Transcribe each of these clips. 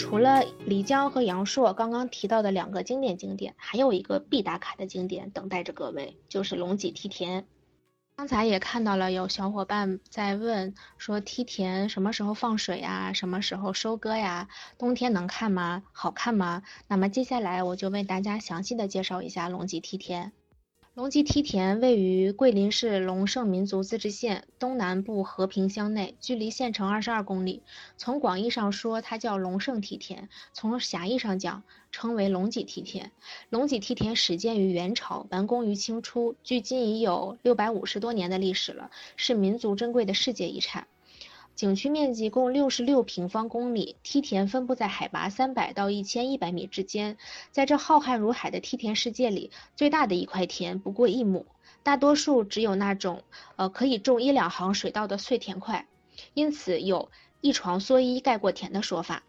除了漓江和阳朔刚刚提到的两个经典景点，还有一个必打卡的景点等待着各位，就是龙脊梯田。刚才也看到了有小伙伴在问，说梯田什么时候放水呀？什么时候收割呀？冬天能看吗？好看吗？那么接下来我就为大家详细的介绍一下龙脊梯田。龙脊梯田位于桂林市龙胜民族自治县东南部和平乡内，距离县城二十二公里。从广义上说，它叫龙胜梯田；从狭义上讲，称为龙脊梯田。龙脊梯田始建于元朝，完工于清初，距今已有六百五十多年的历史了，是民族珍贵的世界遗产。景区面积共六十六平方公里，梯田分布在海拔三百到一千一百米之间。在这浩瀚如海的梯田世界里，最大的一块田不过一亩，大多数只有那种呃可以种一两行水稻的碎田块，因此有一床蓑衣盖过田的说法。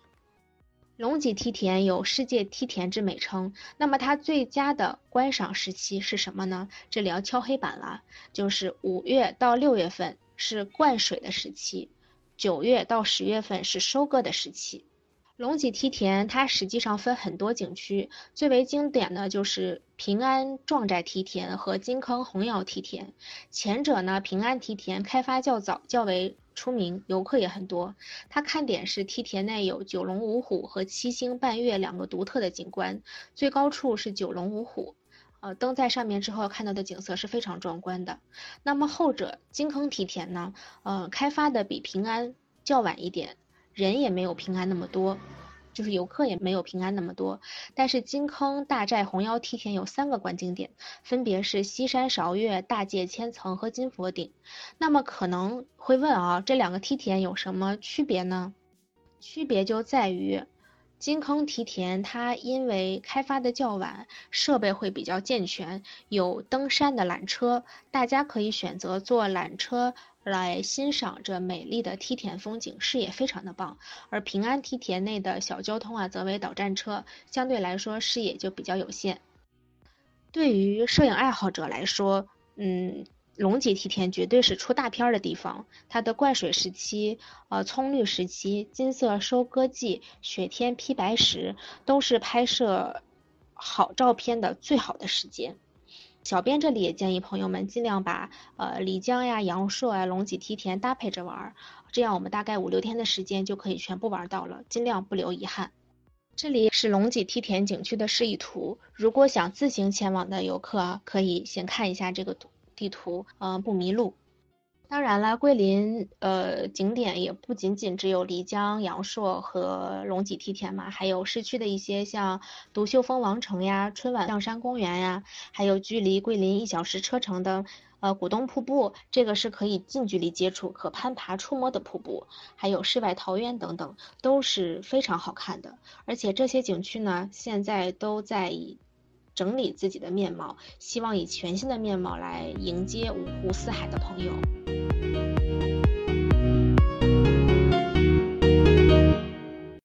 龙脊梯田有世界梯田之美称，那么它最佳的观赏时期是什么呢？这里要敲黑板了，就是五月到六月份是灌水的时期。九月到十月份是收割的时期。龙脊梯田它实际上分很多景区，最为经典的就是平安壮寨梯田和金坑红窑梯田。前者呢，平安梯田开发较早，较为出名，游客也很多。它看点是梯田内有九龙五虎和七星半月两个独特的景观，最高处是九龙五虎。呃，登在上面之后看到的景色是非常壮观的。那么后者金坑梯田呢？呃，开发的比平安较晚一点，人也没有平安那么多，就是游客也没有平安那么多。但是金坑大寨红腰梯田有三个观景点，分别是西山韶岳、大界千层和金佛顶。那么可能会问啊，这两个梯田有什么区别呢？区别就在于。金坑梯田，它因为开发的较晚，设备会比较健全，有登山的缆车，大家可以选择坐缆车来欣赏这美丽的梯田风景，视野非常的棒。而平安梯田内的小交通啊，则为导站车，相对来说视野就比较有限。对于摄影爱好者来说，嗯。龙脊梯田绝对是出大片的地方，它的灌水时期、呃葱绿时期、金色收割季、雪天披白石，都是拍摄好照片的最好的时间。小编这里也建议朋友们尽量把呃漓江呀、阳朔啊、龙脊梯田搭配着玩，这样我们大概五六天的时间就可以全部玩到了，尽量不留遗憾。这里是龙脊梯田景区的示意图，如果想自行前往的游客，可以先看一下这个图。地图，嗯，不迷路。当然了，桂林呃景点也不仅仅只有漓江、阳朔和龙脊梯田嘛，还有市区的一些像独秀峰王城呀、春晚象山公园呀，还有距离桂林一小时车程的呃古东瀑布，这个是可以近距离接触、可攀爬、触摸的瀑布，还有世外桃源等等，都是非常好看的。而且这些景区呢，现在都在以。整理自己的面貌希望以全新的面貌来迎接五湖四海的朋友。